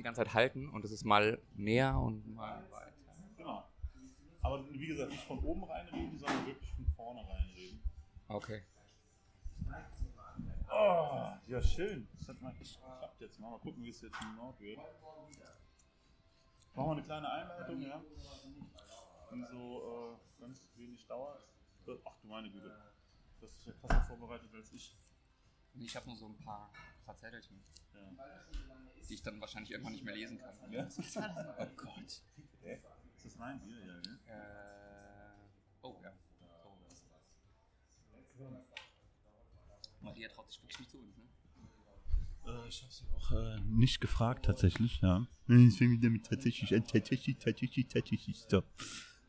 die ganze Zeit halten und es ist mal näher und mal weiter. Genau. Aber wie gesagt, nicht von oben reinreden, sondern wirklich von vorne reinreden. Okay. Oh, ja, schön. Das hat mal geklappt jetzt. Mal, mal gucken, wie es jetzt im Nord wird. Machen wir eine kleine Einleitung, ja? In so äh, ganz wenig Dauer. Ach du meine Güte. Das ist ja krasser vorbereitet als ich. Ich habe nur so ein paar, paar Zettelchen, Ja. die ich dann wahrscheinlich irgendwann nicht mehr lesen kann. Ja? Oh Gott. Ist das mein Bier? Ja? Äh, oh ja. Maria traut sich wirklich nicht zu uns, ne? Äh, ich habe sie auch äh, nicht gefragt, tatsächlich, ja. Mich damit tatsächlich, äh, tatsächlich, tatsächlich, tatsächlich, so.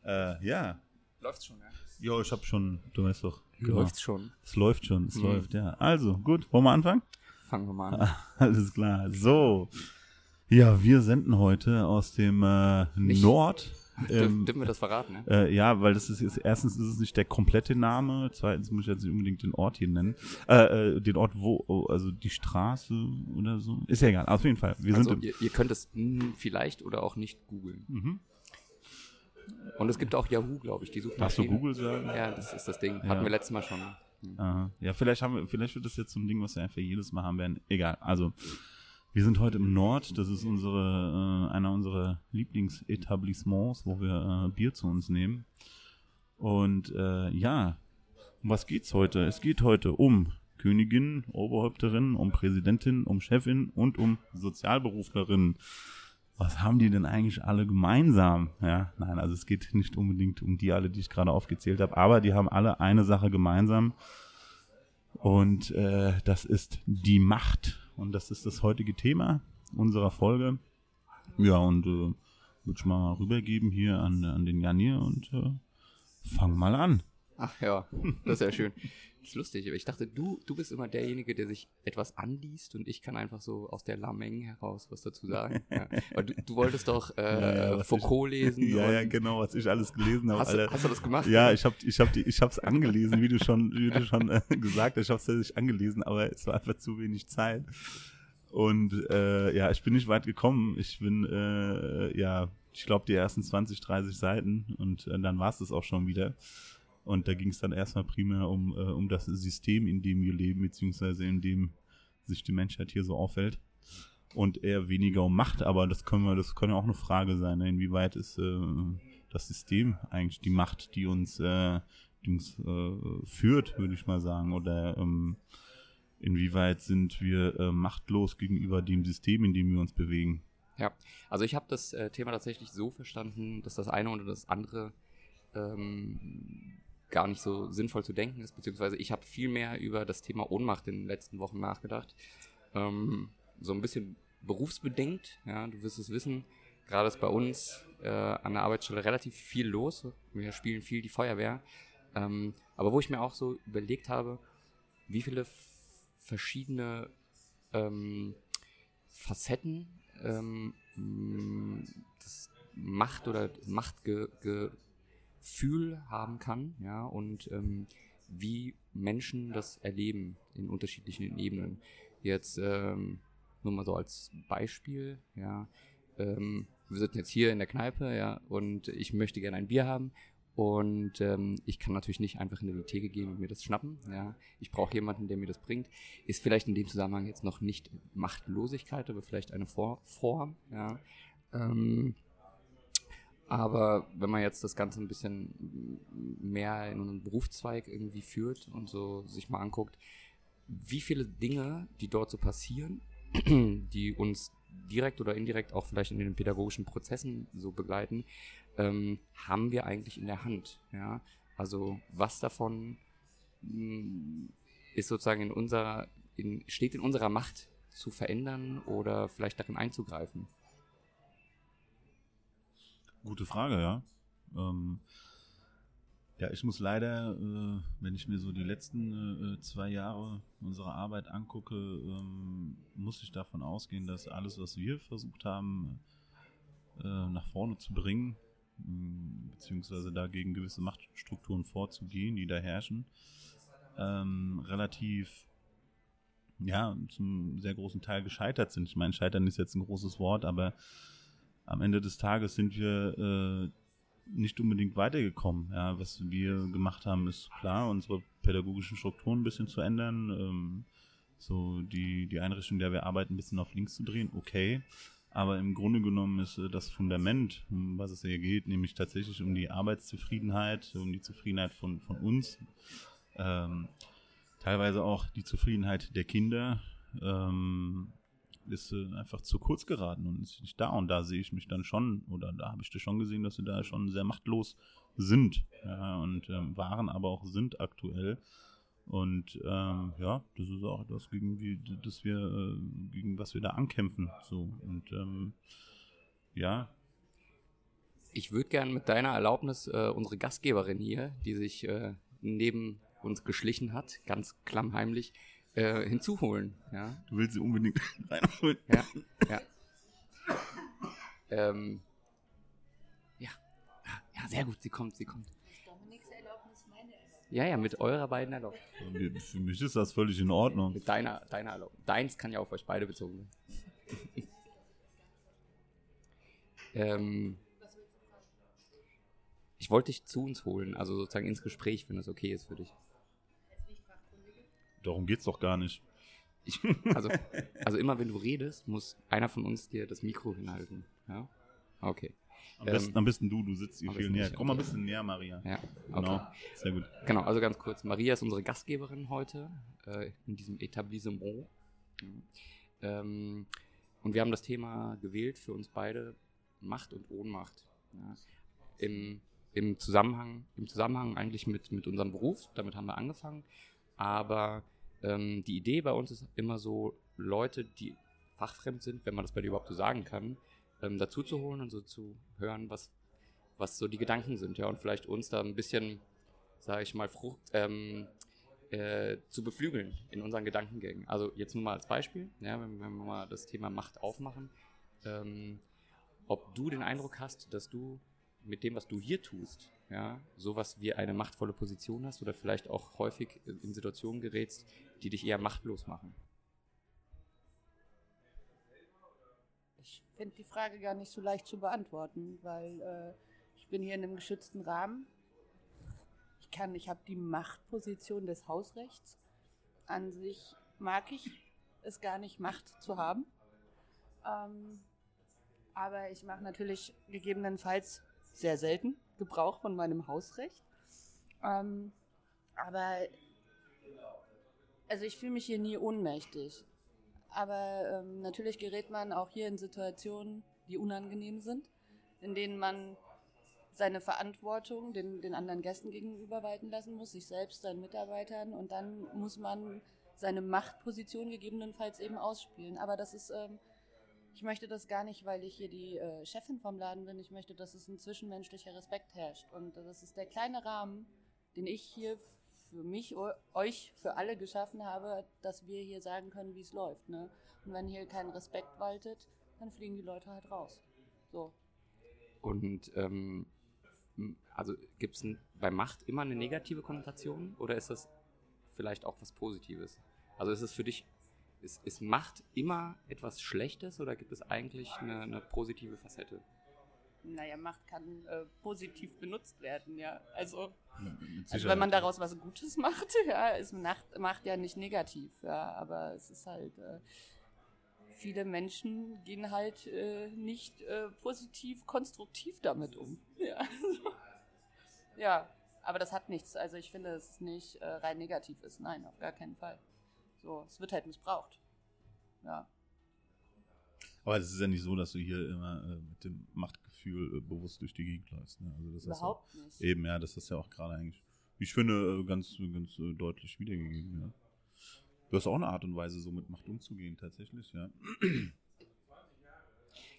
Äh, ja. Läuft's schon, ja? Jo, ich habe schon, du weißt doch. Läuft's schon. Es läuft schon, es Mhm. läuft, ja. Also, gut, wollen wir anfangen? Fangen wir mal an. Alles klar. So. Ja, wir senden heute aus dem äh, Nicht- Nord. Ähm, dürfen wir das verraten, ne? äh, ja, weil das ist, ist erstens ist es nicht der komplette Name, zweitens muss ich jetzt nicht unbedingt den Ort hier nennen. Äh, äh, den Ort wo, oh, also die Straße oder so. Ist ja egal, auf jeden Fall. Wir Also, sind im, ihr, ihr könnt es hm, vielleicht oder auch nicht googeln. mhm. Und es gibt auch Yahoo, glaube ich, die suchen Darfst du. Google sagen? Ja, das ist das Ding. Ja. Hatten wir letztes Mal schon. Aha. Ja, vielleicht haben wir, vielleicht wird das jetzt so ein Ding, was wir einfach jedes Mal haben werden. Egal. Also, wir sind heute im Nord. Das ist unsere, äh, einer unserer Lieblingsetablissements, wo wir äh, Bier zu uns nehmen. Und äh, ja, um was geht's heute? Es geht heute um Königin, Oberhäupterin, um Präsidentin, um Chefin und um Sozialberuflerin. Was haben die denn eigentlich alle gemeinsam? Ja, nein, also es geht nicht unbedingt um die alle, die ich gerade aufgezählt habe, aber die haben alle eine Sache gemeinsam. Und äh, das ist die Macht. Und das ist das heutige Thema unserer Folge. Ja, und äh, würde ich mal rübergeben hier an, an den Janir und äh, fang mal an. Ach ja, das ist ja schön. Das ist lustig, aber ich dachte, du, du bist immer derjenige, der sich etwas anliest und ich kann einfach so aus der Lameng heraus was dazu sagen. Ja. Du, du wolltest doch äh, Ja, ja, Foucault lesen. ja, ja, genau, was ich alles gelesen habe. hast, hast du das gemacht? Ja, ich habe ich hab die, ich hab's angelesen, wie du schon, wie du schon äh, gesagt hast. Ich habe es tatsächlich angelesen, aber es war einfach zu wenig Zeit. Und äh, ja, ich bin nicht weit gekommen. Ich bin, äh, ja, ich glaube, die ersten 20, 30 Seiten und äh, dann war es das auch schon wieder. Und da ging es dann erstmal primär um, äh, um das System, in dem wir leben, beziehungsweise in dem sich die Menschheit hier so aufhält. Und eher weniger um Macht, aber das können wir, das kann ja auch eine Frage sein, ne? inwieweit ist äh, das System eigentlich die Macht, die uns, äh, die uns äh, führt, würde ich mal sagen, oder ähm, inwieweit sind wir äh, machtlos gegenüber dem System, in dem wir uns bewegen. Ja, also ich habe das äh, Thema tatsächlich so verstanden, dass das eine oder das andere ähm, gar nicht so sinnvoll zu denken ist, beziehungsweise ich habe viel mehr über das Thema Ohnmacht in den letzten Wochen nachgedacht. Ähm, so ein bisschen berufsbedingt, ja, du wirst es wissen, gerade ist bei uns äh, an der Arbeitsstelle relativ viel los. Wir spielen viel die Feuerwehr. Ähm, aber wo ich mir auch so überlegt habe, wie viele verschiedene ähm, Facetten ähm, das Macht oder Machtgefühl haben kann, ja, und ähm, wie Menschen das erleben in unterschiedlichen Ebenen. Jetzt ähm, nur mal so als Beispiel, ja, ähm, wir sitzen jetzt hier in der Kneipe, ja, und ich möchte gerne ein Bier haben und ähm, ich kann natürlich nicht einfach in die Theke gehen und mir das schnappen. Ja. Ich brauche jemanden, der mir das bringt. Ist vielleicht in dem Zusammenhang jetzt noch nicht Machtlosigkeit, aber vielleicht eine Vor Form. Ja. Ähm, aber wenn man jetzt das Ganze ein bisschen mehr in einen Berufszweig irgendwie führt und so sich mal anguckt, wie viele Dinge, die dort so passieren, die uns direkt oder indirekt auch vielleicht in den pädagogischen Prozessen so begleiten, ähm, haben wir eigentlich in der Hand. Ja? Also was davon mh, ist sozusagen in unserer, in, steht in unserer Macht zu verändern oder vielleicht darin einzugreifen. Gute Frage, ja. Ähm, ja, ich muss leider, äh, wenn ich mir so die letzten äh, zwei Jahre unserer Arbeit angucke, ähm, muss ich davon ausgehen, dass alles, was wir versucht haben, äh, nach vorne zu bringen, mh, beziehungsweise dagegen gewisse Machtstrukturen vorzugehen, die da herrschen, ähm, relativ ja, zum sehr großen Teil gescheitert sind. Ich meine, scheitern ist jetzt ein großes Wort, aber am Ende des Tages sind wir äh, nicht unbedingt weitergekommen. Ja, was wir gemacht haben, ist klar, unsere pädagogischen Strukturen ein bisschen zu ändern, ähm, so die, die Einrichtung, der wir arbeiten, ein bisschen auf links zu drehen, okay. Aber im Grunde genommen ist äh, das Fundament, um was es hier geht, nämlich tatsächlich um die Arbeitszufriedenheit, um die Zufriedenheit von, von uns, ähm, teilweise auch die Zufriedenheit der Kinder, ähm, ist äh, einfach zu kurz geraten und ist nicht da. Und da sehe ich mich dann schon, oder da habe ich das schon gesehen, dass sie da schon sehr machtlos sind ja, und ähm, waren aber auch sind aktuell. Und ähm, ja, das ist auch das, gegen, wie, das wir, äh, gegen was wir da ankämpfen. So. Und ähm, ja. Ich würde gerne mit deiner Erlaubnis äh, unsere Gastgeberin hier, die sich äh, neben uns geschlichen hat, ganz klammheimlich, äh, hinzuholen. Ja? Du willst sie unbedingt reinholen. Ja, ja. ähm, ja. Ja, sehr gut, sie kommt, sie kommt. Ja, ja, mit eurer beiden Erlaubnis. Für mich ist das völlig in Ordnung. Mit deiner, deiner Erlaubnis. Deins kann ja auf euch beide bezogen sein. ähm, ich wollte dich zu uns holen, also sozusagen ins Gespräch, wenn das okay ist für dich. Darum geht's doch gar nicht. Ich, also, also immer wenn du redest, muss einer von uns dir das Mikro hinhalten. Ja? Okay. Am, ähm, besten, am besten du, du sitzt hier viel näher. Komm mal ein bisschen näher, Maria. Ja, genau. Okay. Sehr gut. Genau, also ganz kurz. Maria ist unsere Gastgeberin heute äh, in diesem Etablissement. Ähm, und wir haben das Thema gewählt für uns beide, Macht und Ohnmacht. Ja. Im, im, Zusammenhang, Im Zusammenhang eigentlich mit, mit unserem Beruf, damit haben wir angefangen. Aber ähm, die Idee bei uns ist immer so, Leute, die fachfremd sind, wenn man das bei dir überhaupt so sagen kann, ähm, dazu zu holen und so zu hören, was, was so die Gedanken sind, ja, und vielleicht uns da ein bisschen, sage ich mal, Frucht ähm, äh, zu beflügeln in unseren Gedankengängen. Also jetzt nur mal als Beispiel, ja, wenn, wenn wir mal das Thema Macht aufmachen, ähm, ob du den Eindruck hast, dass du mit dem, was du hier tust, ja, sowas wie eine machtvolle Position hast oder vielleicht auch häufig in Situationen gerätst, die dich eher machtlos machen. Ich finde die Frage gar nicht so leicht zu beantworten, weil äh, ich bin hier in einem geschützten Rahmen. Ich kann, ich habe die Machtposition des Hausrechts. An sich mag ich es gar nicht, Macht zu haben. Ähm, aber ich mache natürlich gegebenenfalls sehr selten Gebrauch von meinem Hausrecht. Ähm, aber also ich fühle mich hier nie ohnmächtig. Aber ähm, natürlich gerät man auch hier in Situationen, die unangenehm sind, in denen man seine Verantwortung den, den anderen Gästen gegenüber walten lassen muss, sich selbst, seinen Mitarbeitern und dann muss man seine Machtposition gegebenenfalls eben ausspielen. Aber das ist ähm, ich möchte das gar nicht, weil ich hier die äh, Chefin vom Laden bin. Ich möchte, dass es ein zwischenmenschlicher Respekt herrscht. Und das ist der kleine Rahmen, den ich hier für mich, euch, für alle geschaffen habe, dass wir hier sagen können, wie es läuft. Ne? Und wenn hier kein Respekt waltet, dann fliegen die Leute halt raus. So. Und ähm, also gibt es bei Macht immer eine negative Konnotation oder ist das vielleicht auch was Positives? Also ist es für dich ist, ist Macht immer etwas Schlechtes oder gibt es eigentlich eine, eine positive Facette? Naja, Macht kann äh, positiv benutzt werden, ja. Also, also wenn man daraus was Gutes macht, ja, ist Macht, Macht ja nicht negativ, ja, aber es ist halt, äh, viele Menschen gehen halt äh, nicht äh, positiv, konstruktiv damit um. Ja. ja, aber das hat nichts. Also ich finde, dass es nicht äh, rein negativ ist. Nein, auf gar keinen Fall. So, es wird halt missbraucht. Ja. Aber es ist ja nicht so, dass du hier immer äh, mit dem Machtgefühl äh, bewusst durch die Gegend läufst. Ne? Also das Überhaupt ja, nicht. Eben, ja, das ist ja auch gerade eigentlich, ich finde, äh, ganz, ganz äh, deutlich wiedergegeben. Ja. Du hast auch eine Art und Weise, so mit Macht umzugehen, tatsächlich, ja.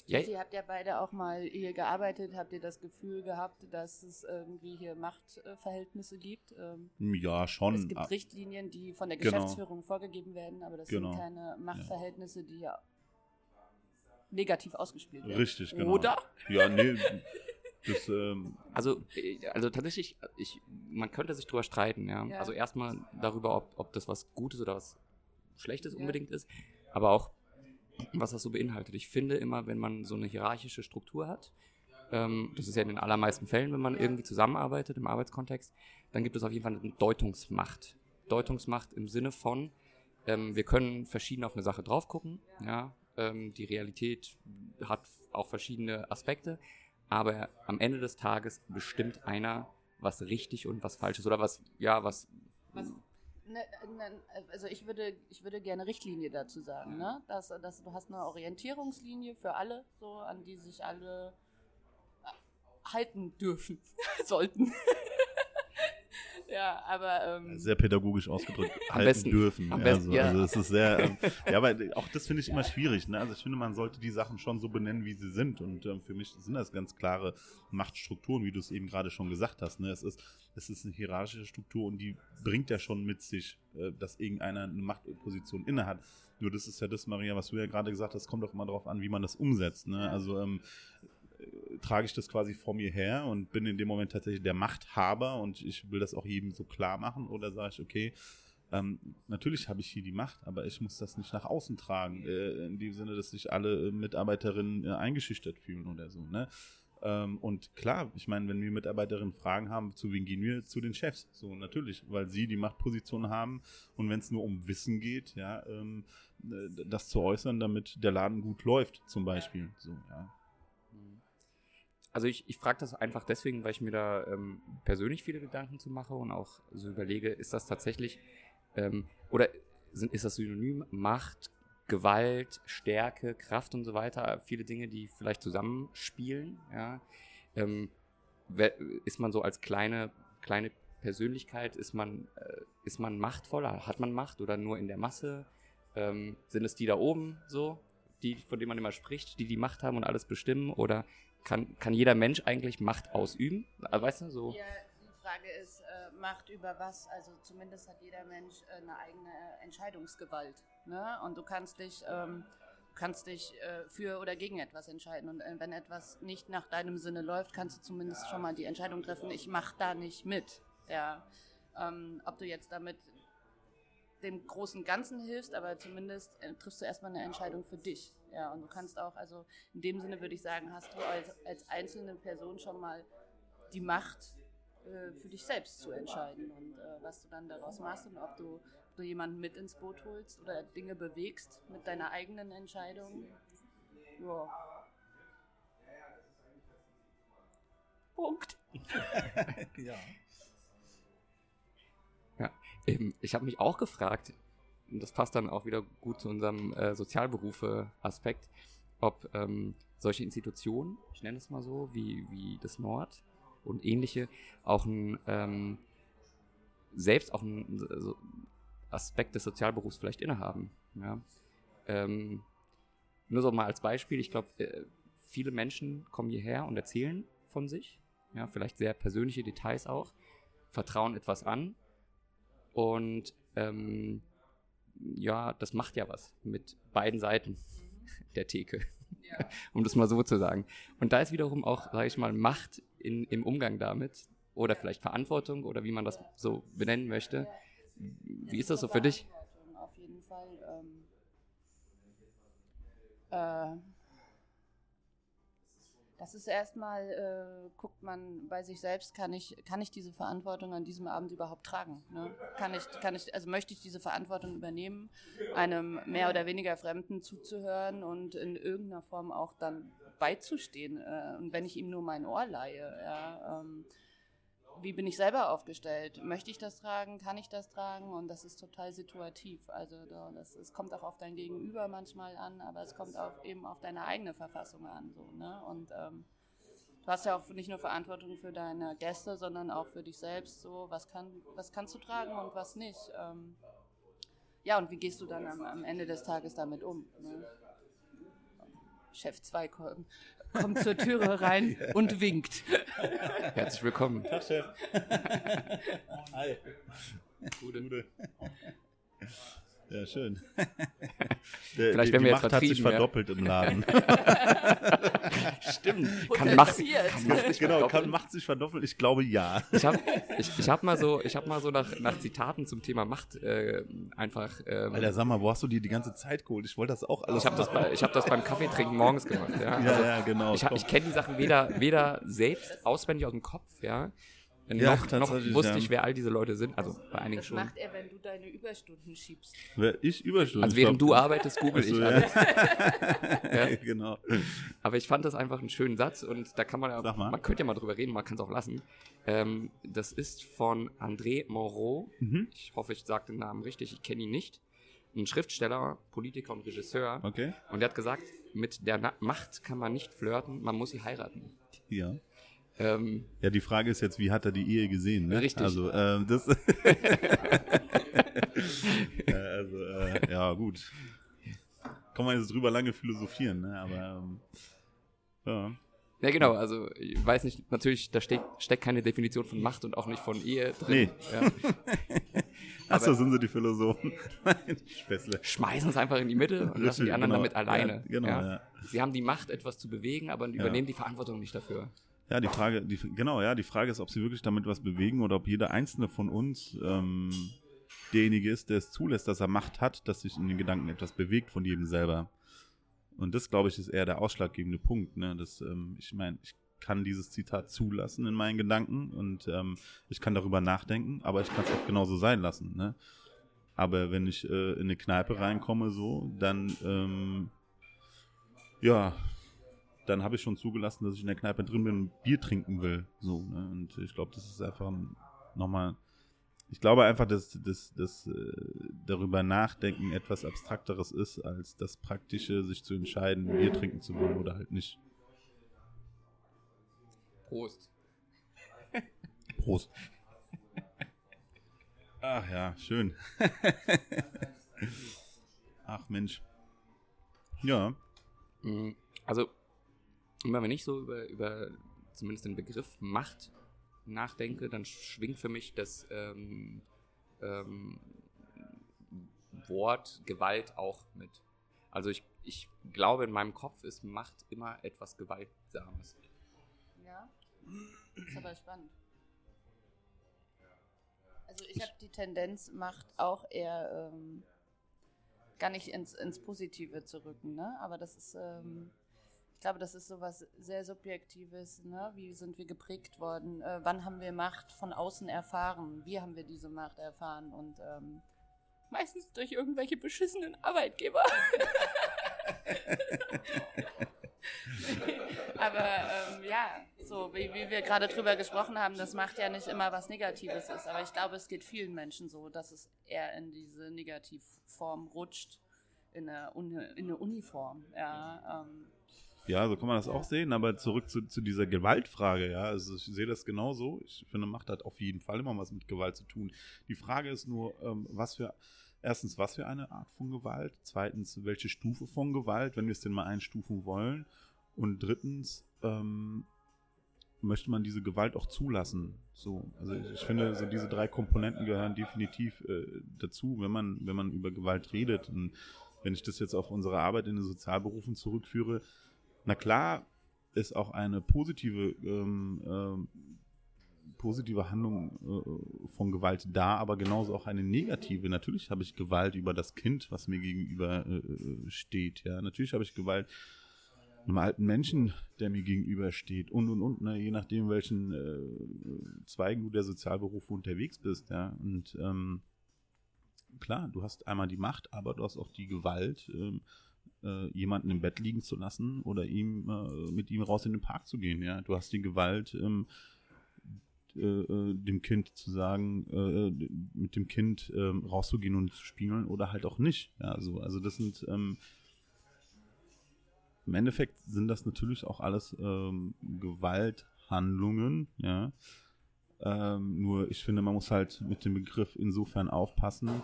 Ja. Sie habt ja beide auch mal hier gearbeitet. Habt ihr das Gefühl gehabt, dass es irgendwie hier Machtverhältnisse gibt? Ähm, ja, schon. Es gibt. Richtlinien, die von der genau. Geschäftsführung genau. vorgegeben werden, aber das genau. sind keine Machtverhältnisse, die ja negativ ausgespielt werden. Richtig, genau. Oder? Ja, nee. Das, ähm also, äh, also tatsächlich, ich, man könnte sich drüber streiten, ja. ja. Also erstmal darüber, ob, ob das was Gutes oder was Schlechtes Ja. unbedingt ist, aber auch, was das so beinhaltet. Ich finde immer, wenn man so eine hierarchische Struktur hat, ähm, das ist ja in den allermeisten Fällen, wenn man irgendwie zusammenarbeitet im Arbeitskontext, dann gibt es auf jeden Fall eine Deutungsmacht. Deutungsmacht im Sinne von, ähm, wir können verschieden auf eine Sache drauf gucken, ja, ähm, die Realität hat auch verschiedene Aspekte, aber am Ende des Tages bestimmt einer, was richtig und was falsch ist oder was, ja, was, Was, ne, ne, also ich würde, ich würde gerne Richtlinie dazu sagen, ne? Dass, dass du hast eine Orientierungslinie für alle, so an die sich alle halten dürfen, sollten. Ja, aber ähm, Sehr pädagogisch ausgedrückt Am halten besten. dürfen. Am ja, besten, so. ja. Also es ist sehr, ähm, ja, aber auch das finde ich immer schwierig. Ne? Also ich finde, man sollte die Sachen schon so benennen, wie sie sind. Und ähm, für mich sind das ganz klare Machtstrukturen, wie du es eben gerade schon gesagt hast. Ne? Es ist, es ist eine hierarchische Struktur und die bringt ja schon mit sich, äh, dass irgendeiner eine Machtposition innehat. Nur das ist ja das, Maria, was du ja gerade gesagt hast, kommt doch immer darauf an, wie man das umsetzt. Ne? Also ähm, äh, trage ich das quasi vor mir her und bin in dem Moment tatsächlich der Machthaber und ich will das auch jedem so klar machen oder sage ich, okay, ähm, natürlich habe ich hier die Macht, aber ich muss das nicht nach außen tragen, äh, in dem Sinne, dass sich alle äh, Mitarbeiterinnen äh, eingeschüchtert fühlen oder so. Ne? Ähm, und klar, ich meine, wenn wir Mitarbeiterinnen Fragen haben, zu wen gehen wir? Zu den Chefs. So, natürlich, weil sie die Machtposition haben und wenn es nur um Wissen geht, ja, ähm, äh, das zu äußern, damit der Laden gut läuft, zum Beispiel. So, ja. Also ich, ich frage das einfach deswegen, weil ich mir da ähm, persönlich viele Gedanken zu mache und auch so überlege, ist das tatsächlich ähm, oder sind, ist das synonym Macht, Gewalt, Stärke, Kraft und so weiter, viele Dinge, die vielleicht zusammenspielen, ja. Ähm, ist man so als kleine, kleine Persönlichkeit, ist man, äh, ist man machtvoller, hat man Macht oder nur in der Masse? Ähm, sind es die da oben so, die, von denen man immer spricht, die die Macht haben und alles bestimmen? Oder kann, kann jeder Mensch eigentlich Macht ausüben? Weißt du, so. Ja, die Frage ist, äh, Macht über was? Also zumindest hat jeder Mensch äh, eine eigene Entscheidungsgewalt. Ne? Und du kannst dich, ähm, kannst dich äh, für oder gegen etwas entscheiden. Und äh, wenn etwas nicht nach deinem Sinne läuft, kannst du zumindest schon mal die Entscheidung treffen, ich mache da nicht mit. Ja. Ähm, ob du jetzt damit dem großen Ganzen hilfst, aber zumindest äh, triffst du erstmal eine Entscheidung für dich. Ja, und du kannst auch, also in dem Sinne würde ich sagen, hast du als, als einzelne Person schon mal die Macht, äh, für dich selbst zu entscheiden und äh, was du dann daraus machst und ob du, ob du jemanden mit ins Boot holst oder Dinge bewegst mit deiner eigenen Entscheidung. Ja. Punkt. ja. Ähm, ich habe mich auch gefragt, und das passt dann auch wieder gut zu unserem äh, Sozialberufe-Aspekt, ob ähm, solche Institutionen, ich nenne es mal so, wie, wie das Nord und ähnliche, auch ein, ähm, selbst auch einen so Aspekt des Sozialberufs vielleicht innehaben. Ja? Ähm, nur so mal als Beispiel, ich glaube, äh, viele Menschen kommen hierher und erzählen von sich, ja, vielleicht sehr persönliche Details auch, vertrauen etwas an und ähm, ja, das macht ja was mit beiden Seiten der Theke, Ja. um das mal so zu sagen. Und da ist wiederum auch, sage ich mal, Macht in, im Umgang damit oder vielleicht Verantwortung oder wie man das so benennen möchte. Wie ist das so für dich? Auf jeden Fall. Ähm, äh, das ist erstmal, äh, guckt man bei sich selbst, kann ich, kann ich diese Verantwortung an diesem Abend überhaupt tragen? Ne? Kann ich, kann ich, also möchte ich diese Verantwortung übernehmen, einem mehr oder weniger Fremden zuzuhören und in irgendeiner Form auch dann beizustehen? Äh, und wenn ich ihm nur mein Ohr leihe, ja, ähm, wie bin ich selber aufgestellt? Möchte ich das tragen? Kann ich das tragen? Und das ist total situativ. Also da- das, es kommt auch auf dein Gegenüber manchmal an, aber es kommt auch eben auf deine eigene Verfassung an. So, ne? Und ähm, du hast ja auch nicht nur Verantwortung für deine Gäste, sondern auch für dich selbst. So, was, kann, was kannst du tragen und was nicht? Ähm, ja, und wie gehst du dann am, am Ende des Tages damit um? Ne? Chef 2 kommt, kommt zur Türe rein und winkt. Herzlich willkommen. Tag, Chef. Hi. Gute. Ja, schön. Der, Vielleicht die, werden die wir Macht jetzt hat sich ja. verdoppelt im Laden. Stimmt. Kann Macht, kann Macht sich genau, kann verdoppeln? Macht sich verdoppeln? Ich glaube ja. Ich habe ich, ich hab mal so, ich hab mal so nach, nach Zitaten zum Thema Macht äh, einfach. Ähm, Alter, sag mal, wo hast du dir die ganze Zeit geholt? Ich wollte das auch alles ich habe das, bei, ich hab das beim Kaffeetrinken morgens gemacht. Ja, Ja, Also, ja, genau. ich, ich kenne die Sachen weder, weder selbst auswendig aus dem Kopf, ja. Ja, noch, noch wusste ja. ich, wer all diese Leute sind. Also bei einigen Was schon. macht er, wenn du deine Überstunden schiebst? Wer- ich Überstunden. Also während du arbeitest, google Achso, ich ja. alles. ja. genau. Aber ich fand das einfach einen schönen Satz und da kann man ja, man könnte ja mal drüber reden, man kann es auch lassen. Ähm, das ist von André Moreau. Mhm. Ich hoffe, ich sage den Namen richtig, ich kenne ihn nicht. Ein Schriftsteller, Politiker und Regisseur. Okay. Und der hat gesagt, mit der Na Macht kann man nicht flirten, man muss sie heiraten. Ja. Ähm, Ja, die Frage ist jetzt, wie hat er die Ehe gesehen? Ne? Richtig. Also, ähm, das. Äh, also, äh, ja, gut. Kann man jetzt drüber lange philosophieren, ne? Aber, ähm, ja. ja, genau, also ich weiß nicht, natürlich, da steck, steckt keine Definition von Macht und auch nicht von Ehe drin. Nee. Ja. Achso, sind sie die Philosophen? Nein, Späßle. Schmeißen es einfach in die Mitte und lassen die anderen genau. damit alleine. Ja, genau, ja. Sie haben die Macht, etwas zu bewegen, aber übernehmen die Verantwortung nicht dafür. Ja, die Frage, die, genau, ja, die Frage ist, ob sie wirklich damit was bewegen oder ob jeder einzelne von uns ähm, derjenige ist, der es zulässt, dass er Macht hat, dass sich in den Gedanken etwas bewegt von jedem selber. Und das, glaube ich, ist eher der ausschlaggebende Punkt. Ne? Das, ähm, ich meine, ich kann dieses Zitat zulassen in meinen Gedanken und ähm, ich kann darüber nachdenken, aber ich kann es auch genauso sein lassen. Ne? Aber wenn ich äh, in eine Kneipe reinkomme, so, dann ähm, ja, dann habe ich schon zugelassen, dass ich in der Kneipe drin bin und Bier trinken will. So, ne? Und ich glaube, das ist einfach nochmal. Ich glaube einfach, dass, dass, dass äh, darüber nachdenken etwas Abstrakteres ist, als das Praktische, sich zu entscheiden, Bier trinken zu wollen oder halt nicht. Prost. Prost. Ach ja, schön. Ach Mensch. Ja. Mhm. Also, immer wenn ich so über, über zumindest den Begriff Macht nachdenke, dann schwingt für mich das ähm, ähm, Wort Gewalt auch mit. Also ich, ich glaube, in meinem Kopf ist Macht immer etwas Gewaltsames. Ja. Ist aber spannend. Also ich habe die Tendenz, Macht auch eher ähm, gar nicht ins, ins Positive zu rücken, ne? Aber das ist, ähm, glaube, das ist sowas sehr Subjektives, ne? Wie sind wir geprägt worden? Äh, wann haben wir Macht von außen erfahren? Wie haben wir diese Macht erfahren? Und ähm, meistens durch irgendwelche beschissenen Arbeitgeber. Aber ähm, ja, so wie, wie wir gerade drüber gesprochen haben, das macht ja nicht immer was Negatives ist. Aber ich glaube, es geht vielen Menschen so, dass es eher in diese Negativform rutscht, in eine, in eine Uniform. Ja, ähm, Ja, so kann man das auch sehen, aber zurück zu, zu dieser Gewaltfrage, ja, also ich sehe das genauso. Ich finde, Macht hat auf jeden Fall immer was mit Gewalt zu tun. Die Frage ist nur, ähm, was für, erstens, was für eine Art von Gewalt, zweitens, welche Stufe von Gewalt, wenn wir es denn mal einstufen wollen, und drittens, ähm, möchte man diese Gewalt auch zulassen. So, also ich, ich finde, so diese drei Komponenten gehören definitiv äh, dazu, wenn man, wenn man über Gewalt redet. Und wenn ich das jetzt auf unsere Arbeit in den Sozialberufen zurückführe, na klar ist auch eine positive, ähm, ähm, positive Handlung äh, von Gewalt da, aber genauso auch eine negative. Natürlich habe ich Gewalt über das Kind, was mir gegenüber äh, äh, steht. Ja, natürlich habe ich Gewalt einem alten Menschen, der mir gegenüber steht und und und, ne? je nachdem, welchen äh, Zweigen du der Sozialberufe unterwegs bist, ja. Und ähm, klar, du hast einmal die Macht, aber du hast auch die Gewalt, ähm, äh, jemanden im Bett liegen zu lassen oder ihm äh, mit ihm raus in den Park zu gehen, ja. Du hast die Gewalt, ähm, äh, äh, dem Kind zu sagen, äh, mit dem Kind ähm, rauszugehen und zu spielen oder halt auch nicht. Ja, so, also das sind ähm, im Endeffekt sind das natürlich auch alles ähm, Gewalthandlungen, ja. Ähm, nur ich finde, man muss halt mit dem Begriff insofern aufpassen,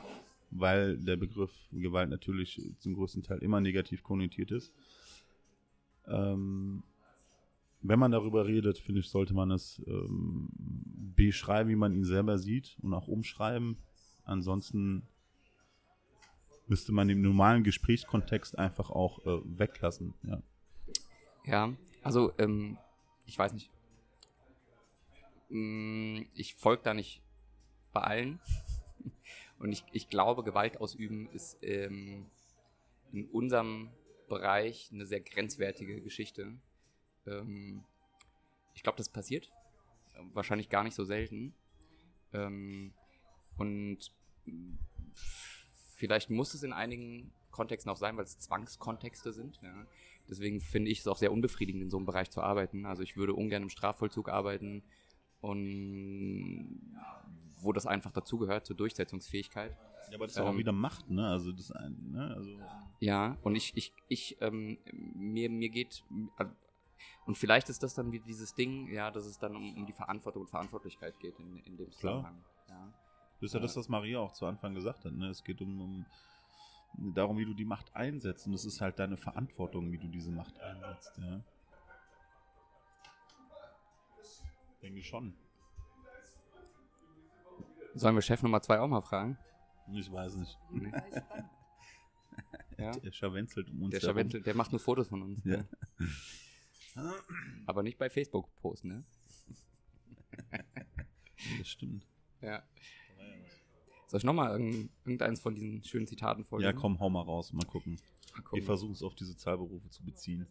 weil der Begriff Gewalt natürlich zum größten Teil immer negativ konnotiert ist. Ähm, wenn man darüber redet, finde ich, sollte man es ähm, beschreiben, wie man ihn selber sieht und auch umschreiben. Ansonsten müsste man den normalen Gesprächskontext einfach auch äh, weglassen. Ja. Ja, Also, ähm, ich weiß nicht. Mm, Ich folge da nicht bei allen. Und ich, ich glaube, Gewalt ausüben ist ähm, in unserem Bereich eine sehr grenzwertige Geschichte. Ähm, ich glaube, das passiert. Äh, Wahrscheinlich gar nicht so selten. Ähm, und mh, vielleicht muss es in einigen Kontexten auch sein, weil es Zwangskontexte sind. Ja. Deswegen finde ich es auch sehr unbefriedigend, in so einem Bereich zu arbeiten. Also ich würde ungern im Strafvollzug arbeiten und wo das einfach dazugehört zur Durchsetzungsfähigkeit. Ja, aber das ist ja auch Ähm, wieder Macht, ne? Also das ein, ne? Also Ja, und ich, ich, ich, ähm, mir, mir geht, und vielleicht ist das dann wieder dieses Ding, ja, dass es dann um, um die Verantwortung und Verantwortlichkeit geht in, in dem. Zusammenhang. Ja. Das ist ja das, was Maria auch zu Anfang gesagt hat. Ne? Es geht um, um darum, wie du die Macht einsetzt. Und es ist halt deine Verantwortung, wie du diese Macht einsetzt. Ja? Denke ich schon. Sollen wir Chef Nummer zwei auch mal fragen? Ich weiß nicht. Nee. Ja. Der scharwenzelt um uns Der herum. Scharwenzel, der macht nur Fotos von uns. Ja. Aber nicht bei Facebook posten, ne? Das stimmt. Ja. Soll ich nochmal irgend, irgendeins von diesen schönen Zitaten Ja, vorlesen? komm, hau mal raus. Mal gucken. Mal gucken. Wir versuchen es auf diese Zahlberufe zu beziehen.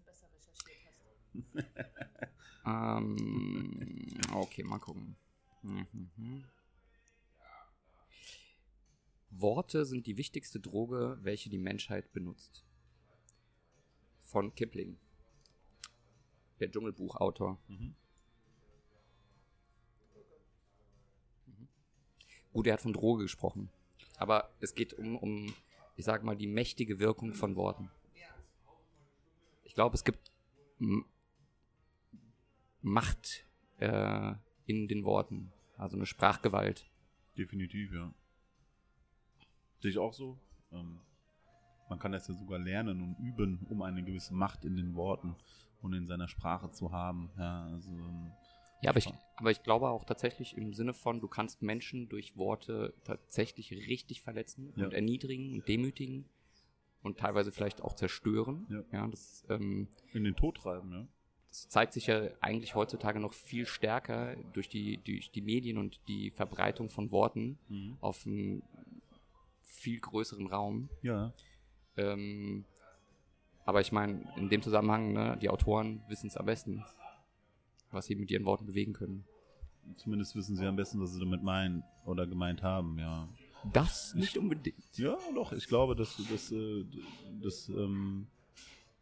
Ähm, okay, mal gucken. Mhm. Worte sind die wichtigste Droge, welche die Menschheit benutzt. Von Kipling. Der Dschungelbuchautor. Mhm. Gut, er hat von Droge gesprochen. Aber es geht um, um, ich sag mal, die mächtige Wirkung von Worten. Ich glaube, es gibt Macht äh, in den Worten. Also eine Sprachgewalt. Definitiv, ja. Sehe ich auch so. Ähm, man kann das ja sogar lernen und üben, um eine gewisse Macht in den Worten und in seiner Sprache zu haben. Ja, also ähm, Ja, aber ich, aber ich glaube auch tatsächlich im Sinne von, du kannst Menschen durch Worte tatsächlich richtig verletzen Ja. und erniedrigen und demütigen und teilweise vielleicht auch zerstören. Ja. das, ähm, in den Tod treiben, ja. das zeigt sich ja eigentlich heutzutage noch viel stärker durch die, durch die Medien und die Verbreitung von Worten Mhm. auf einem viel größeren Raum. Ja, Ähm, aber ich meine, in dem Zusammenhang, ne, die Autoren wissen es am besten, was sie mit ihren Worten bewegen können. zumindest wissen sie am besten, was sie damit meinen oder gemeint haben, ja. Das nicht unbedingt. Ja, doch, ich glaube, dass, dass, äh, dass, ähm,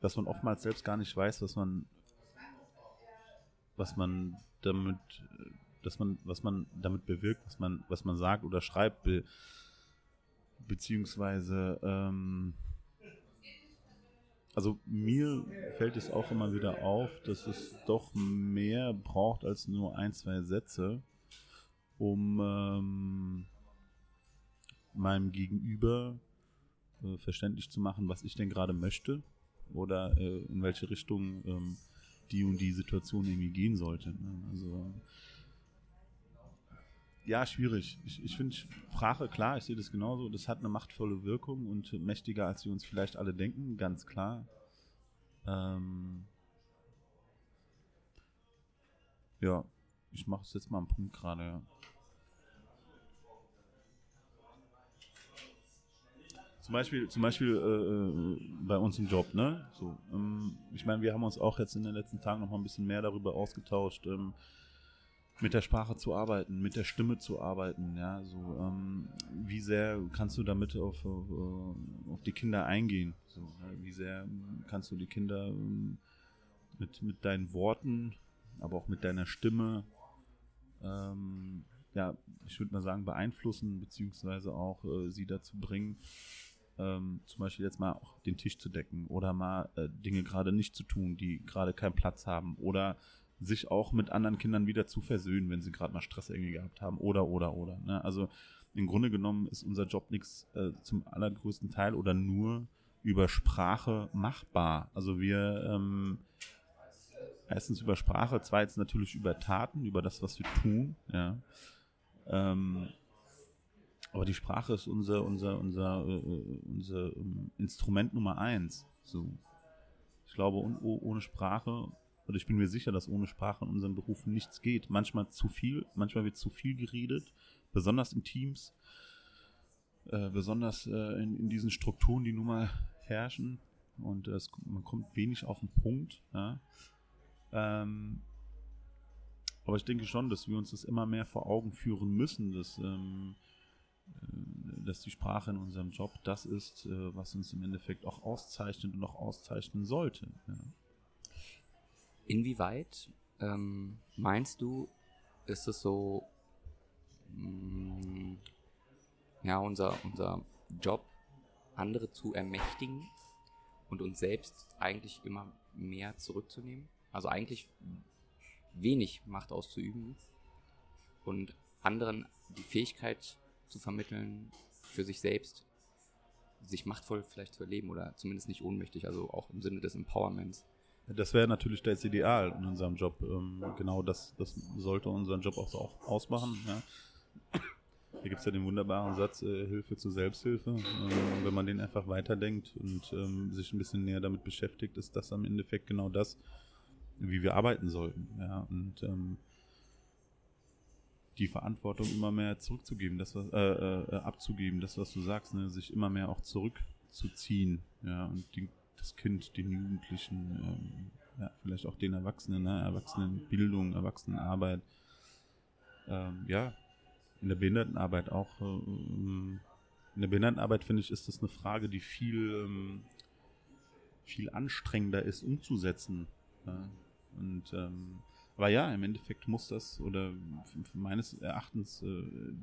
dass man oftmals selbst gar nicht weiß, was man was man damit äh, dass man was man damit bewirkt, was man was man sagt oder schreibt, beziehungsweise ähm, also mir fällt es auch immer wieder auf, dass es doch mehr braucht als nur ein, zwei Sätze, um ähm, meinem Gegenüber äh, verständlich zu machen, was ich denn gerade möchte oder äh, in welche Richtung ähm, die und die Situation irgendwie gehen sollte. Ne? Also ja, schwierig. Ich, ich finde Sprache, klar, ich sehe das genauso, das hat eine machtvolle Wirkung und mächtiger, als wir uns vielleicht alle denken, ganz klar. Ähm ja, ich mache es jetzt mal am Punkt gerade. Zum Beispiel, zum Beispiel äh, äh, bei uns im Job, ne? So, ähm, ich meine, wir haben uns auch jetzt in den letzten Tagen noch mal ein bisschen mehr darüber ausgetauscht, ähm, mit der Sprache zu arbeiten, mit der Stimme zu arbeiten, ja, so, ähm, wie sehr kannst du damit auf, auf, äh, auf die Kinder eingehen, so, ne? wie sehr kannst du die Kinder ähm, mit, mit deinen Worten, aber auch mit deiner Stimme, ähm, ja, ich würde mal sagen, beeinflussen, beziehungsweise auch äh, sie dazu bringen, ähm, zum Beispiel jetzt mal auch den Tisch zu decken oder mal äh, Dinge gerade nicht zu tun, die gerade keinen Platz haben oder sich auch mit anderen Kindern wieder zu versöhnen, wenn sie gerade mal Stress irgendwie gehabt haben oder oder oder. Ne? Also im Grunde genommen ist unser Job nichts äh, zum allergrößten Teil oder nur über Sprache machbar. Also wir ähm, erstens über Sprache, zweitens natürlich über Taten, über das, was wir tun. Ja. Ähm, aber die Sprache ist unser, unser, unser, äh, unser ähm, Instrument Nummer eins. So. Ich glaube, oh- ohne Sprache oder ich bin mir sicher, dass ohne Sprache in unserem Beruf nichts geht. Manchmal zu viel, manchmal wird zu viel geredet, besonders in Teams, äh, besonders äh, in, in, diesen Strukturen, die nun mal herrschen. Und es, man kommt wenig auf den Punkt. Ja. Ähm, aber ich denke schon, dass wir uns das immer mehr vor Augen führen müssen, dass, ähm, äh, dass die Sprache in unserem Job das ist, äh, was uns im Endeffekt auch auszeichnet und auch auszeichnen sollte. Ja. Inwieweit ähm, meinst du, ist es so, mh, mm, ja, unser, unser Job, andere zu ermächtigen und uns selbst eigentlich immer mehr zurückzunehmen? Also eigentlich wenig Macht auszuüben und anderen die Fähigkeit zu vermitteln, für sich selbst sich machtvoll vielleicht zu erleben oder zumindest nicht ohnmächtig, also auch im Sinne des Empowerments. Das wäre natürlich das Ideal in unserem Job. Ähm, genau das, das sollte unseren Job auch, so auch ausmachen. Ja. Hier gibt es ja den wunderbaren Satz, äh, Hilfe zur Selbsthilfe. Ähm, wenn man den einfach weiterdenkt und ähm, sich ein bisschen näher damit beschäftigt, ist das am Endeffekt genau das, wie wir arbeiten sollten. Ja. Und ähm, die Verantwortung immer mehr zurückzugeben, das was, äh, äh, abzugeben, das was du sagst, ne, sich immer mehr auch zurückzuziehen, ja, und die das Kind, den Jugendlichen, ähm, ja, vielleicht auch den Erwachsenen, ne? Erwachsenenbildung, Erwachsenenarbeit. Ähm, ja, in der Behindertenarbeit auch. Ähm, in der Behindertenarbeit finde ich, ist das eine Frage, die viel, ähm, viel anstrengender ist umzusetzen. Ja? Und ähm, aber ja, im Endeffekt muss das oder meines Erachtens äh,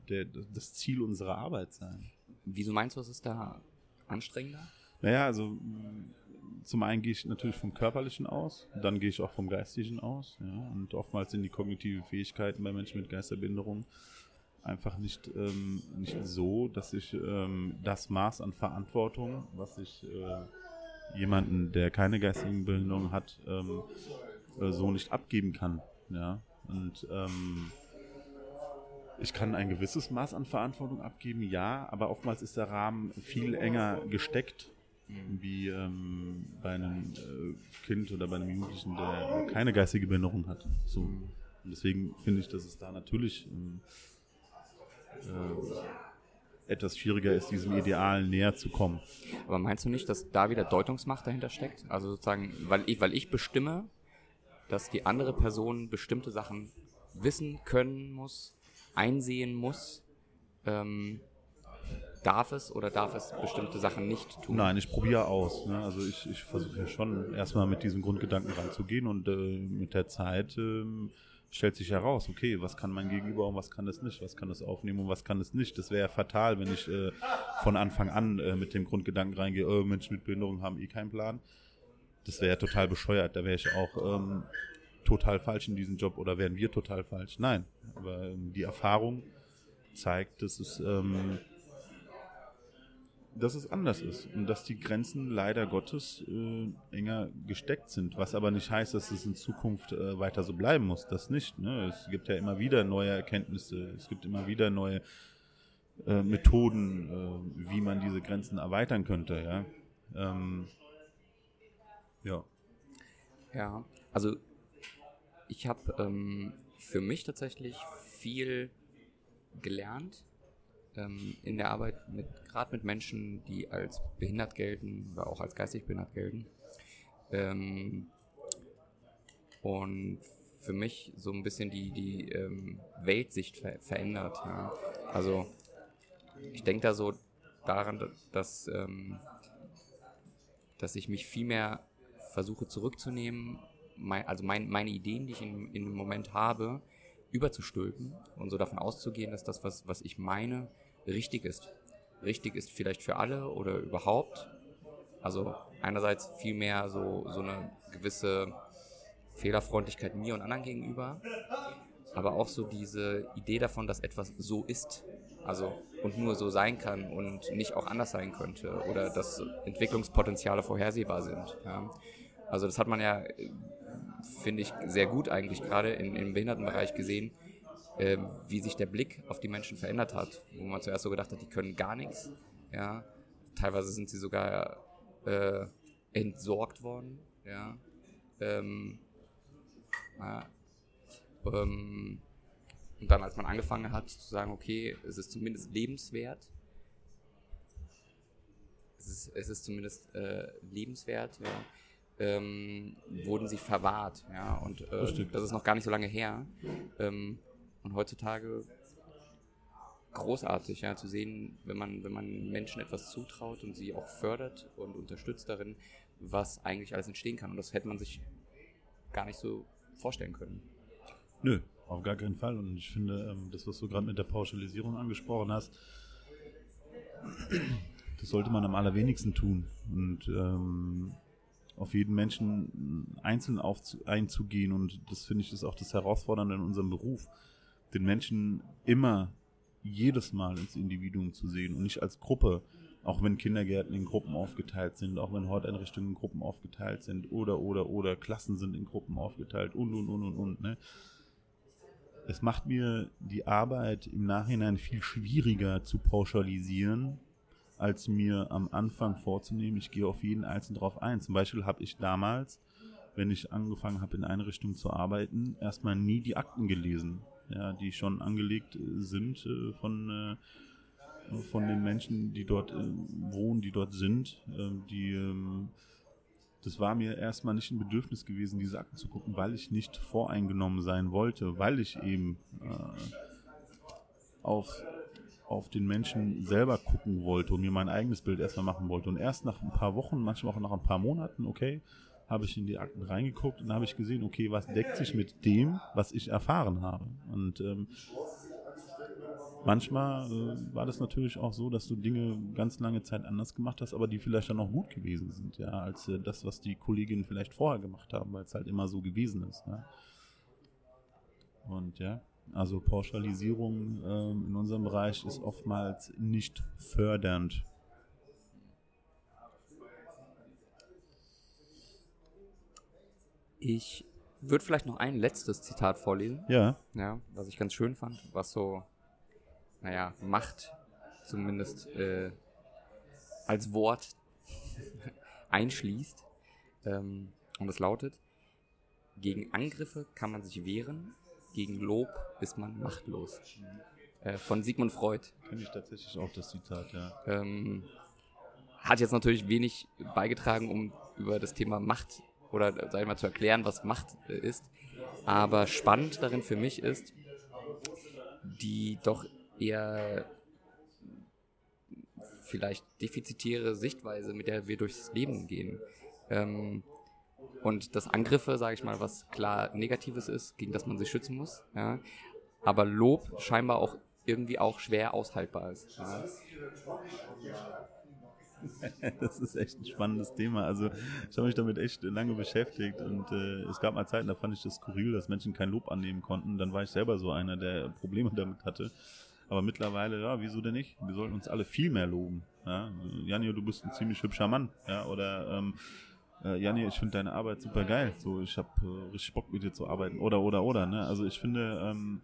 der, das Ziel unserer Arbeit sein. Wieso meinst du, was ist da anstrengender? Naja, also zum einen gehe ich natürlich vom Körperlichen aus, dann gehe ich auch vom Geistigen aus. Ja, und oftmals sind die kognitiven Fähigkeiten bei Menschen mit Geisterbehinderung einfach nicht, ähm, nicht so, dass ich ähm, das Maß an Verantwortung, was ich äh, jemanden, der keine geistige Behinderung hat, ähm, äh, so nicht abgeben kann. Ja, und ähm, ich kann ein gewisses Maß an Verantwortung abgeben, ja, aber oftmals ist der Rahmen viel enger gesteckt wie ähm, bei einem äh, Kind oder bei einem Jugendlichen, der keine geistige Behinderung hat. So. Und deswegen finde ich, dass es da natürlich ähm, äh, etwas schwieriger ist, diesem Ideal näher zu kommen. Aber meinst du nicht, dass da wieder Deutungsmacht dahinter steckt? Also sozusagen, weil ich, weil ich bestimme, dass die andere Person bestimmte Sachen wissen können muss, einsehen muss, ähm, darf es oder darf es bestimmte Sachen nicht tun? Nein, ich probiere aus. Ne? Also ich, ich versuche ja schon erstmal mit diesem Grundgedanken ranzugehen und äh, mit der Zeit äh, stellt sich heraus, okay, was kann mein Gegenüber und was kann es nicht, was kann es aufnehmen und was kann es nicht. Das wäre ja fatal, wenn ich äh, von Anfang an äh, mit dem Grundgedanken reingehe, oh, Menschen mit Behinderung haben eh keinen Plan. Das wäre ja total bescheuert. Da wäre ich auch ähm, total falsch in diesem Job oder wären wir total falsch. Nein, aber ähm, die Erfahrung zeigt, dass es ähm, dass es anders ist und dass die Grenzen leider Gottes äh, enger gesteckt sind, was aber nicht heißt, dass es in Zukunft äh, weiter so bleiben muss. Das nicht. Ne? Es gibt ja immer wieder neue Erkenntnisse, es gibt immer wieder neue äh, Methoden, äh, wie man diese Grenzen erweitern könnte. Ja, ähm, ja. ja also ich habe ähm, für mich tatsächlich viel gelernt ähm, in der Arbeit mit, gerade mit Menschen, die als behindert gelten oder auch als geistig behindert gelten. Ähm, und für mich so ein bisschen die, die ähm, Weltsicht ver verändert. Ja. Also ich denke da so daran, dass, ähm, dass ich mich viel mehr versuche zurückzunehmen, mein, also mein, meine Ideen, die ich in, dem Moment habe, überzustülpen und so davon auszugehen, dass das, was, was ich meine, richtig ist. Richtig ist vielleicht für alle oder überhaupt. Also einerseits viel mehr so, so eine gewisse Fehlerfreundlichkeit mir und anderen gegenüber, aber auch so diese Idee davon, dass etwas so ist, also und nur so sein kann und nicht auch anders sein könnte oder dass Entwicklungspotenziale vorhersehbar sind. Ja. Also das hat man ja, finde ich, sehr gut eigentlich gerade im Behindertenbereich gesehen, äh, wie sich der Blick auf die Menschen verändert hat. Wo man zuerst so gedacht hat, die können gar nichts. Ja. Teilweise sind sie sogar äh, entsorgt worden. Ja. Ähm, Ja. Ähm, und dann, als man angefangen hat zu sagen, okay, es ist zumindest lebenswert, es ist, es ist zumindest äh, lebenswert, ja, ähm, wurden sie verwahrt. Ja, und äh, das, ist noch gar nicht so lange her. Ähm, und heutzutage großartig, ja, zu sehen, wenn man, wenn man Menschen etwas zutraut und sie auch fördert und unterstützt darin, was eigentlich alles entstehen kann. Und das hätte man sich gar nicht so vorstellen können. Nö, auf gar keinen Fall. Und ich finde, ähm, das, was du gerade mit der Pauschalisierung angesprochen hast, das sollte man am allerwenigsten tun. Und ähm, auf jeden Menschen einzeln einzugehen. Und das finde ich ist auch das Herausfordernde in unserem Beruf, den Menschen immer jedes Mal ins Individuum zu sehen und nicht als Gruppe, auch wenn Kindergärten in Gruppen aufgeteilt sind, auch wenn Horteinrichtungen in Gruppen aufgeteilt sind oder, oder, oder Klassen sind in Gruppen aufgeteilt und, und, und, und, und. Ne? Es macht mir die Arbeit im Nachhinein viel schwieriger zu pauschalisieren, als mir am Anfang vorzunehmen, ich gehe auf jeden Einzelnen drauf ein. Zum Beispiel habe ich damals, wenn ich angefangen habe, in Einrichtungen zu arbeiten, erstmal nie die Akten gelesen ja, die schon angelegt äh, sind äh, von, äh, von den Menschen, die dort wohnen, die dort sind. Ähm, die, ähm, das war mir erstmal nicht ein Bedürfnis gewesen, diese Akten zu gucken, weil ich nicht voreingenommen sein wollte, weil ich eben auf, auf den Menschen selber gucken wollte und mir mein eigenes Bild erstmal machen wollte. Und erst nach ein paar Wochen, manchmal auch nach ein paar Monaten, okay, habe ich in die Akten reingeguckt und habe ich gesehen, okay, was deckt sich mit dem, was ich erfahren habe. Und ähm, manchmal äh, war das natürlich auch so, dass du Dinge ganz lange Zeit anders gemacht hast, aber die vielleicht dann auch gut gewesen sind, ja, als äh, das, was die Kolleginnen vielleicht vorher gemacht haben, weil es halt immer so gewesen ist. Ja. Und ja, also Pauschalisierung ähm, in unserem Bereich ist oftmals nicht fördernd Ich würde vielleicht noch ein letztes Zitat vorlesen. Ja. Ja, was ich ganz schön fand, was so, naja, Macht zumindest äh, als Wort einschließt. Ähm, und es lautet, gegen Angriffe kann man sich wehren, gegen Lob ist man machtlos. Äh, von Sigmund Freud. Kenne ich tatsächlich auch das Zitat, ja. Ähm, hat jetzt natürlich wenig beigetragen, um über das Thema Macht oder sag ich mal zu erklären, was Macht äh, ist. Aber spannend darin für mich ist, die doch eher vielleicht defizitäre Sichtweise, mit der wir durchs Leben gehen. Ähm, und dass Angriffe, sage ich mal, was klar Negatives ist, gegen das man sich schützen muss. Ja, aber Lob scheinbar auch irgendwie auch schwer aushaltbar ist. Ja. das ist echt ein spannendes Thema. Also ich habe mich damit echt lange beschäftigt und äh, es gab mal Zeiten, da fand ich das skurril, dass Menschen kein Lob annehmen konnten. Dann war ich selber so einer, der Probleme damit hatte. Aber mittlerweile, ja, wieso denn nicht? Wir sollten uns alle viel mehr loben. Ja? Janio, du bist ein ziemlich hübscher Mann. Ja? Oder ähm, äh, Janni, ich finde deine Arbeit super geil. So, ich habe äh, richtig Bock mit dir zu arbeiten. Oder, oder, oder. Ne? Also ich finde, ähm,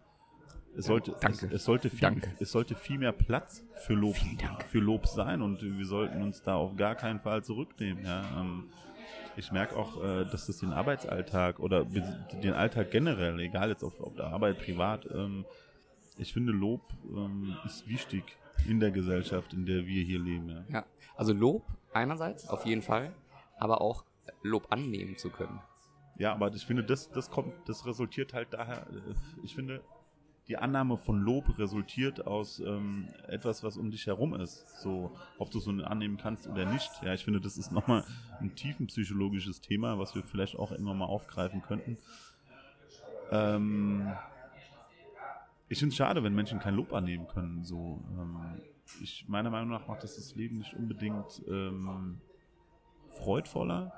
es sollte, Danke. Es, es, sollte viel, Danke. es sollte viel mehr Platz für Lob, für Lob sein und wir sollten uns da auf gar keinen Fall zurücknehmen. Ja. Ähm, ich merke auch, äh, dass das den Arbeitsalltag oder den Alltag generell, egal jetzt auf, auf der Arbeit, privat, ähm, ich finde Lob ähm, ist wichtig in der Gesellschaft, in der wir hier leben. Ja. ja, also Lob einerseits auf jeden Fall, aber auch Lob annehmen zu können. Ja, aber ich finde, das, das kommt, das resultiert halt daher, äh, ich finde, die Annahme von Lob resultiert aus ähm, etwas, was um dich herum ist. So, ob du es so annehmen kannst oder nicht. Ja, ich finde, das ist nochmal ein tiefenpsychologisches Thema, was wir vielleicht auch irgendwann mal aufgreifen könnten. Ähm, ich finde es schade, wenn Menschen kein Lob annehmen können. So, ähm, ich, meiner Meinung nach macht das das Leben nicht unbedingt ähm, freudvoller.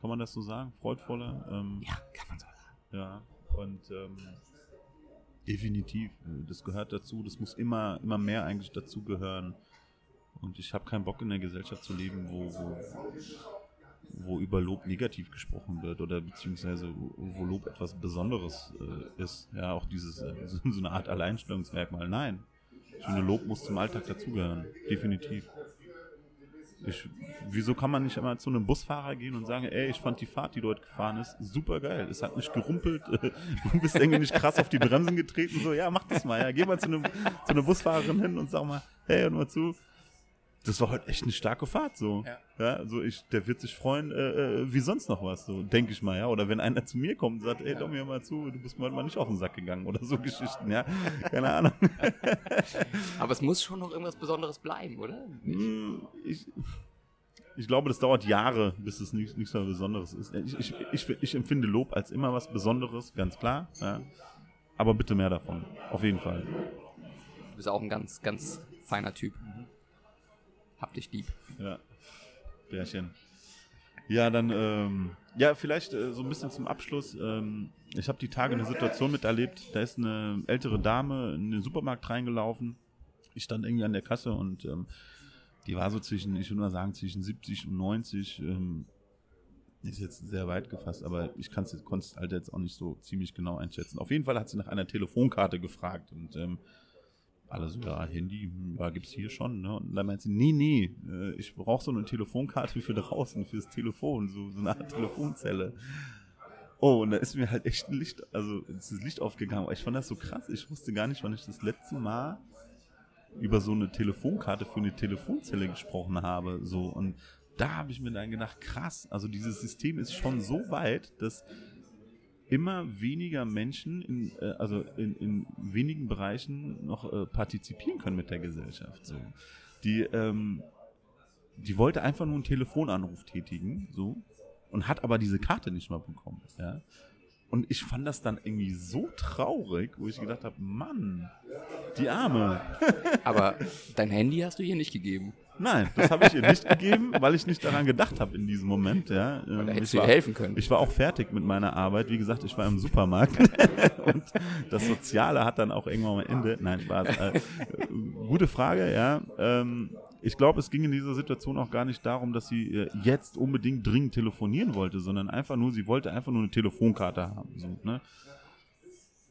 Kann man das so sagen? Freudvoller? Ähm, ja, kann man so sagen. Ja, und ähm, Definitiv. Das gehört dazu. Das muss immer, immer mehr eigentlich dazugehören. Und ich habe keinen Bock in einer Gesellschaft zu leben, wo, wo, wo über Lob negativ gesprochen wird oder beziehungsweise wo Lob etwas Besonderes äh, ist. Ja, auch dieses, äh, so, so eine Art Alleinstellungsmerkmal. Nein. Finde, Lob muss zum Alltag dazugehören. Definitiv. Ich, wieso kann man nicht einmal zu einem Busfahrer gehen und sagen, ey, ich fand die Fahrt, die dort gefahren ist, super geil. Es hat nicht gerumpelt, du bist irgendwie nicht krass auf die Bremsen getreten. So, ja, mach das mal, ja. Geh mal zu, einem, zu einer Busfahrerin hin und sag mal, hey, hör mal zu. Das war heute echt eine starke Fahrt, so. Ja. Ja, also ich, der wird sich freuen, äh, äh, wie sonst noch was, so, denke ich mal, ja. Oder wenn einer zu mir kommt und sagt, ey, Dom, hör mal zu, du bist mir heute mal nicht auf den Sack gegangen oder so Geschichten, ja. Keine Ahnung. Aber es muss schon noch irgendwas Besonderes bleiben, oder? Hm, Ich, ich glaube, das dauert Jahre, bis es nichts, nichts mehr Besonderes ist. Ich, ich, ich, empfinde Lob als immer was Besonderes, ganz klar. Ja. Aber bitte mehr davon. Auf jeden Fall. Du bist auch ein ganz, ganz feiner Typ. Hab dich lieb. Ja. Bärchen. Ja, dann, ähm, ja, vielleicht äh, so ein bisschen zum Abschluss. Ähm, ich habe die Tage eine Situation miterlebt. Da ist eine ältere Dame in den Supermarkt reingelaufen. Ich stand irgendwie an der Kasse und ähm, die war so zwischen, ich würde mal sagen, zwischen 70 und 90. Ähm, ist jetzt sehr weit gefasst, aber ich konnte es halt jetzt auch nicht so ziemlich genau einschätzen. Auf jeden Fall hat sie nach einer Telefonkarte gefragt und ähm, alle so, ja, Handy, hm, ja, gibt's hier schon, ne? Und dann meint sie, nee, nee, äh, ich brauche so eine Telefonkarte für draußen, fürs Telefon, so, so eine Art Telefonzelle. Oh, und da ist mir halt echt ein Licht, also ist das Licht aufgegangen. Ich fand das so krass. Ich wusste gar nicht, wann ich das letzte Mal über so eine Telefonkarte für eine Telefonzelle gesprochen habe. So, und da habe ich mir dann gedacht, krass, also dieses System ist schon so weit, dass immer weniger Menschen in, äh, also in, in wenigen Bereichen noch äh, partizipieren können mit der Gesellschaft. So. Die, ähm, die wollte einfach nur einen Telefonanruf tätigen, so, und hat aber diese Karte nicht mal bekommen. Ja? Und ich fand das dann irgendwie so traurig, wo ich gedacht habe, Mann, die Arme. Aber dein Handy hast du hier nicht gegeben. Nein, das habe ich ihr nicht gegeben, weil ich nicht daran gedacht habe in diesem Moment. Ja. Da Ähm, hättest ich du ihr helfen können. Ich war auch fertig mit meiner Arbeit. Wie gesagt, ich war im Supermarkt und das Soziale hat dann auch irgendwann mal Ende. Nein, Spaß. Äh, gute Frage, ja. Ähm, ich glaube, es ging in dieser Situation auch gar nicht darum, dass sie äh, jetzt unbedingt dringend telefonieren wollte, sondern einfach nur, sie wollte einfach nur eine Telefonkarte haben. So, ne?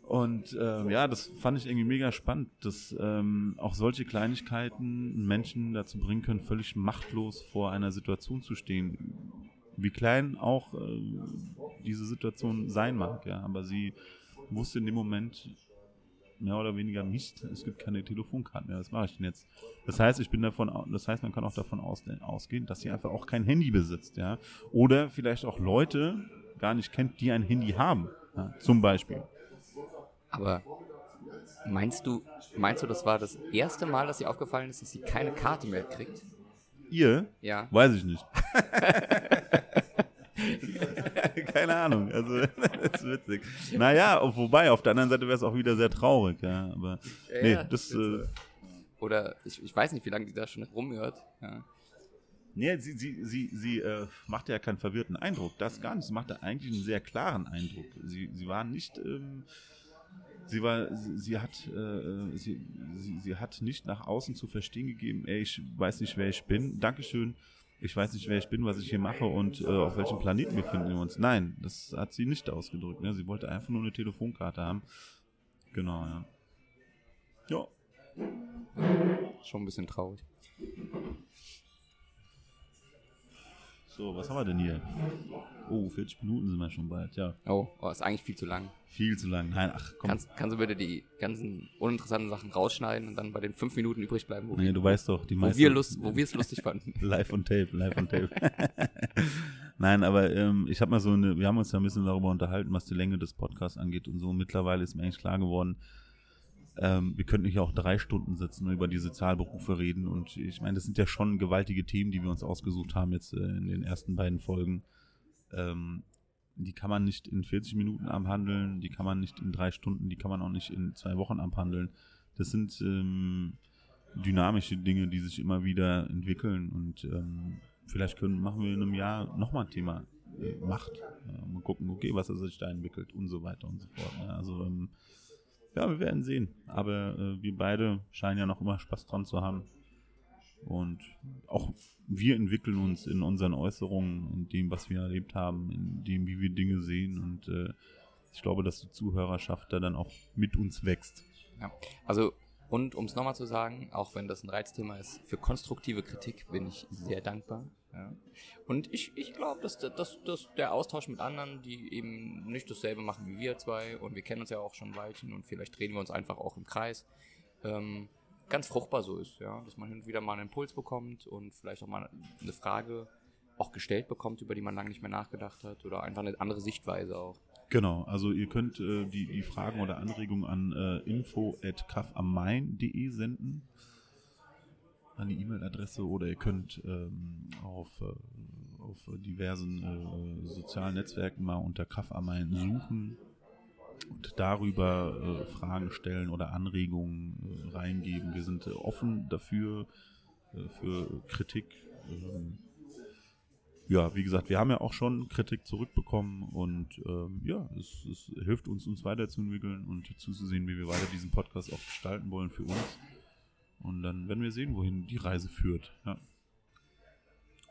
Und ähm, ja, das fand ich irgendwie mega spannend, dass ähm, auch solche Kleinigkeiten Menschen dazu bringen können, völlig machtlos vor einer Situation zu stehen. Wie klein auch äh, diese Situation sein mag, ja. Aber sie wusste in dem Moment mehr oder weniger nicht, es gibt keine Telefonkarten mehr. Was mache ich denn jetzt? Das heißt, ich bin davon, das heißt, man kann auch davon aus, ausgehen, dass sie einfach auch kein Handy besitzt, ja. Oder vielleicht auch Leute gar nicht kennt, die ein Handy haben, ja? zum Beispiel. Aber meinst du, meinst du, das war das erste Mal, dass ihr aufgefallen ist, dass sie keine Karte mehr kriegt? Ihr? Ja. Weiß ich nicht. Keine Ahnung. Also, das ist witzig. Naja, wobei, auf der anderen Seite wäre es auch wieder sehr traurig, ja. Aber nee, Ja, das. jetzt, Äh, Oder ich, ich weiß nicht, wie lange die da schon rumhört. Ja. nee, sie, sie, sie, sie äh, machte ja keinen verwirrten Eindruck. Das gar nicht. Sie machte eigentlich einen sehr klaren Eindruck. Sie, sie war nicht. Ähm, Sie war, sie, sie hat, äh, sie, sie, sie hat nicht nach außen zu verstehen gegeben, ey, ich weiß nicht, wer ich bin. Dankeschön. Ich weiß nicht, wer ich bin, was ich hier mache und äh, auf welchem Planeten befinden wir uns. Nein, das hat sie nicht ausgedrückt. Ne? Sie wollte einfach nur eine Telefonkarte haben. Genau, ja. Ja. Schon ein bisschen traurig. So, was haben wir denn hier? Oh, 40 Minuten sind wir schon bald. Ja, Oh, oh ist eigentlich viel zu lang. viel zu lang. Nein, ach komm. Kannst, kannst du bitte die ganzen uninteressanten Sachen rausschneiden und dann bei den fünf Minuten übrig bleiben, wo, nee, wir, du weißt doch, die wo, meisten. wir, Lust, wo wir es lustig fanden? Live on Tape, live on Tape. Nein, aber ähm, ich habe mal so eine, wir haben uns ja ein bisschen darüber unterhalten, was die Länge des Podcasts angeht und so. Mittlerweile ist mir eigentlich klar geworden, ähm, wir könnten hier auch drei Stunden sitzen und über die Sozialberufe reden. Und ich meine, das sind ja schon gewaltige Themen, die wir uns ausgesucht haben jetzt äh, in den ersten beiden Folgen. Ähm, die kann man nicht in 40 Minuten abhandeln, die kann man nicht in drei Stunden, die kann man auch nicht in zwei Wochen abhandeln. Das sind ähm, dynamische Dinge, die sich immer wieder entwickeln und ähm, vielleicht können, machen wir in einem Jahr nochmal ein Thema äh, Macht. Ja, mal gucken, okay, was sich da entwickelt und so weiter und so fort. Ja, also ähm, ja, wir werden sehen. Aber äh, wir beide scheinen ja noch immer Spaß dran zu haben. Und auch wir entwickeln uns in unseren Äußerungen, in dem, was wir erlebt haben, in dem, wie wir Dinge sehen. Und äh, ich glaube, dass die Zuhörerschaft da dann auch mit uns wächst. Ja. Also Und um es nochmal zu sagen, auch wenn das ein Reizthema ist, für konstruktive Kritik bin ich sehr dankbar. Ja. Und ich, ich glaube, dass, dass, dass der Austausch mit anderen, die eben nicht dasselbe machen wie wir zwei, und wir kennen uns ja auch schon ein Weilchen und vielleicht drehen wir uns einfach auch im Kreis, ähm, ganz fruchtbar so ist, ja. Dass man hin und wieder mal einen Impuls bekommt und vielleicht auch mal eine Frage auch gestellt bekommt, über die man lange nicht mehr nachgedacht hat oder einfach eine andere Sichtweise auch. Genau, also ihr könnt äh, die, die Fragen oder Anregungen an äh, info.kaffammain.de senden, die E-Mail-Adresse oder ihr könnt ähm, auf, äh, auf diversen äh, sozialen Netzwerken mal unter Kaff am Main suchen und darüber äh, Fragen stellen oder Anregungen äh, reingeben. Wir sind offen dafür, für Kritik. Ähm, ja, wie gesagt, wir haben ja auch schon Kritik zurückbekommen und ähm, ja, es, es, hilft uns, uns weiterzuentwickeln und zuzusehen, wie wir weiter diesen Podcast auch gestalten wollen für uns. Und dann werden wir sehen, wohin die Reise führt. Ja.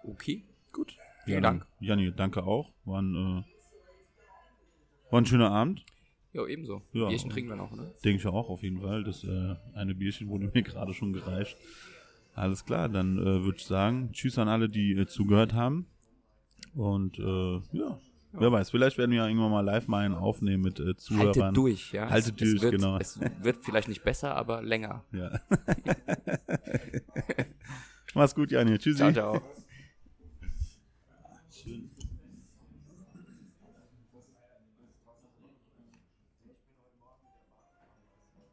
Okay, gut. Vielen Dank. Janni, danke auch. War ein, äh, war ein schöner Abend. Ja, ebenso. Ja, Bierchen trinken wir noch, ne? Denke ich auch auf jeden Fall. Das äh, eine Bierchen wurde mir gerade schon gereicht. Alles klar, dann äh, würde ich sagen, tschüss an alle, die äh, zugehört haben. Und äh, ja, ja, wer weiß, vielleicht werden wir ja irgendwann mal live mal einen aufnehmen mit äh, Zuhörern. Haltet durch, ja. Haltet durch, wird, genau. Es wird vielleicht nicht besser, aber länger. Ja. Mach's gut, Janine. Tschüssi. Ciao, ciao.